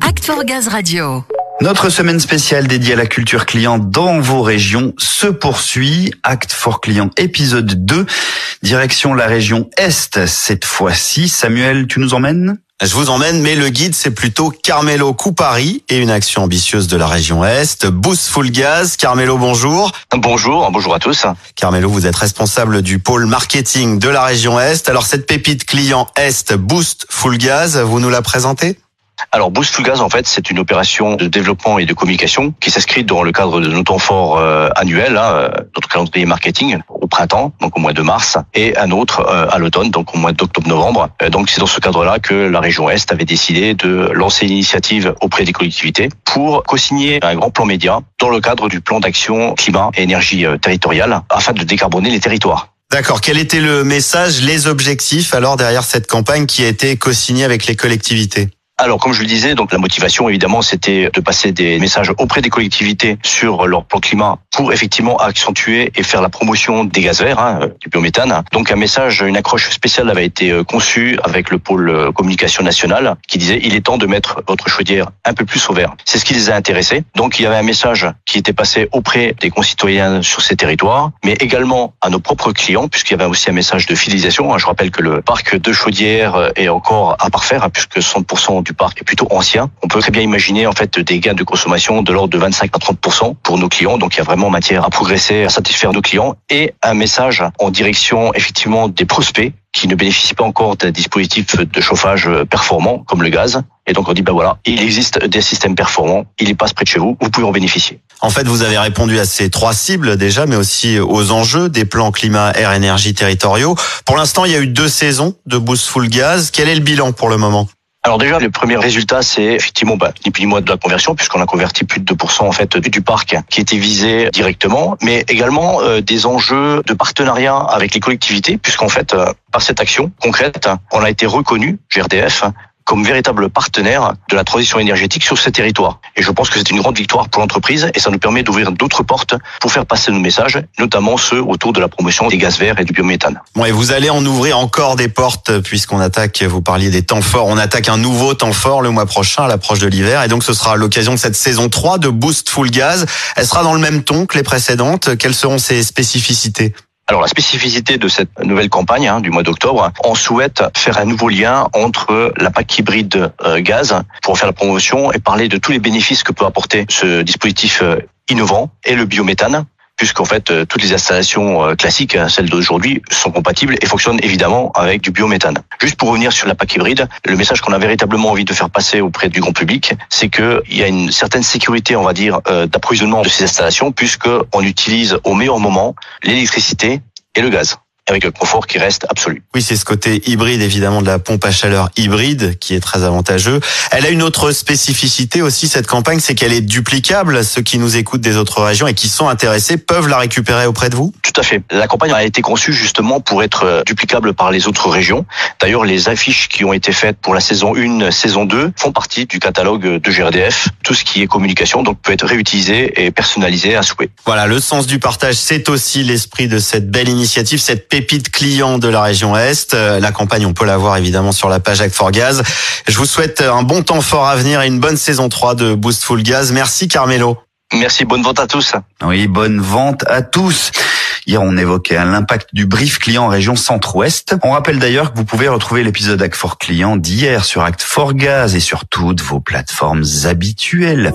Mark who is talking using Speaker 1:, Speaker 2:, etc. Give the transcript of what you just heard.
Speaker 1: Act for Gaz Radio.
Speaker 2: Notre semaine spéciale dédiée à la culture client dans vos régions se poursuit. Act for Client épisode 2, direction la région Est cette fois-ci. Samuel, tu nous emmènes?
Speaker 3: Je vous emmène, mais le guide, c'est plutôt Carmelo Coupari et une action ambitieuse de la région Est. Boost Full Gaz. Carmelo, bonjour.
Speaker 4: Bonjour, bonjour à tous.
Speaker 3: Carmelo, vous êtes responsable du pôle marketing de la région Est. Alors, cette pépite client Est, Boost Full Gaz, vous nous la présentez?
Speaker 4: Alors Boost Full en fait, c'est une opération de développement et de communication qui s'inscrit dans le cadre de nos temps forts euh, annuels, hein, euh, notre calendrier marketing au printemps, donc au mois de mars, et un autre euh, à l'automne, donc au mois d'octobre-novembre. donc c'est dans ce cadre-là que la région Est avait décidé de lancer une initiative auprès des collectivités pour co-signer un grand plan média dans le cadre du plan d'action climat et énergie territoriale afin de décarboner les territoires.
Speaker 3: D'accord. Quel était le message, les objectifs alors derrière cette campagne qui a été co-signée avec les collectivités?
Speaker 4: Alors, comme je le disais, donc la motivation, évidemment, c'était de passer des messages auprès des collectivités sur leur plan climat pour effectivement accentuer et faire la promotion des gaz verts, hein, du biométhane. Donc, un message, une accroche spéciale avait été euh, conçue avec le pôle euh, communication nationale qui disait il est temps de mettre votre chaudière un peu plus au vert. C'est ce qui les a intéressés. Donc, il y avait un message qui était passé auprès des concitoyens sur ces territoires, mais également à nos propres clients, puisqu'il y avait aussi un message de fidélisation. Hein, je rappelle que le parc de chaudières est encore à parfaire, hein, puisque 100% du parc est plutôt ancien. On peut très bien imaginer en fait des gains de consommation de l'ordre de 25 à 30 pour nos clients. Donc il y a vraiment matière à progresser, à satisfaire nos clients et un message en direction effectivement des prospects qui ne bénéficient pas encore d'un dispositif de chauffage performant comme le gaz. Et donc on dit ben voilà, il existe des systèmes performants, il est passe près de chez vous, vous pouvez en bénéficier.
Speaker 3: En fait, vous avez répondu à ces trois cibles déjà, mais aussi aux enjeux des plans climat, air, énergie territoriaux. Pour l'instant, il y a eu deux saisons de Boost Full Gaz. Quel est le bilan pour le moment?
Speaker 4: Alors déjà, le premier résultat, c'est effectivement bah, ni plus ni moins de la conversion, puisqu'on a converti plus de 2% en fait du parc qui était visé directement, mais également euh, des enjeux de partenariat avec les collectivités, puisqu'en fait, euh, par cette action concrète, on a été reconnu, GRDF, comme véritable partenaire de la transition énergétique sur ces territoires. Et je pense que c'est une grande victoire pour l'entreprise et ça nous permet d'ouvrir d'autres portes pour faire passer nos messages, notamment ceux autour de la promotion des gaz verts et du biométhane.
Speaker 3: Bon, et vous allez en ouvrir encore des portes puisqu'on attaque, vous parliez des temps forts, on attaque un nouveau temps fort le mois prochain à l'approche de l'hiver et donc ce sera l'occasion de cette saison 3 de Boost Full Gaz. Elle sera dans le même ton que les précédentes. Quelles seront ses spécificités?
Speaker 4: Alors la spécificité de cette nouvelle campagne hein, du mois d'octobre, on souhaite faire un nouveau lien entre la PAC hybride euh, gaz pour faire la promotion et parler de tous les bénéfices que peut apporter ce dispositif euh, innovant et le biométhane puisqu'en fait euh, toutes les installations euh, classiques, hein, celles d'aujourd'hui, sont compatibles et fonctionnent évidemment avec du biométhane. Juste pour revenir sur la PAC hybride, le message qu'on a véritablement envie de faire passer auprès du grand public, c'est qu'il y a une certaine sécurité, on va dire, euh, d'approvisionnement de ces installations, puisque on utilise au meilleur moment l'électricité et le gaz avec un confort qui reste absolu.
Speaker 3: Oui, c'est ce côté hybride évidemment de la pompe à chaleur hybride qui est très avantageux. Elle a une autre spécificité aussi cette campagne, c'est qu'elle est duplicable. Ceux qui nous écoutent des autres régions et qui sont intéressés peuvent la récupérer auprès de vous.
Speaker 4: Tout à fait. La campagne a été conçue justement pour être euh, duplicable par les autres régions. D'ailleurs, les affiches qui ont été faites pour la saison 1, saison 2 font partie du catalogue de GRDF. Tout ce qui est communication donc peut être réutilisé et personnalisé à souhait.
Speaker 3: Voilà, le sens du partage, c'est aussi l'esprit de cette belle initiative, cette pépite client de la région Est. Euh, la campagne, on peut la voir évidemment sur la page Act for Gaz. Je vous souhaite un bon temps fort à venir et une bonne saison 3 de Boost Full Gaz. Merci Carmelo.
Speaker 4: Merci, bonne vente à tous.
Speaker 2: Oui, bonne vente à tous. Hier, on évoquait l'impact du brief client en région centre-ouest. On rappelle d'ailleurs que vous pouvez retrouver l'épisode Act for Client d'hier sur Act for Gaz et sur toutes vos plateformes habituelles.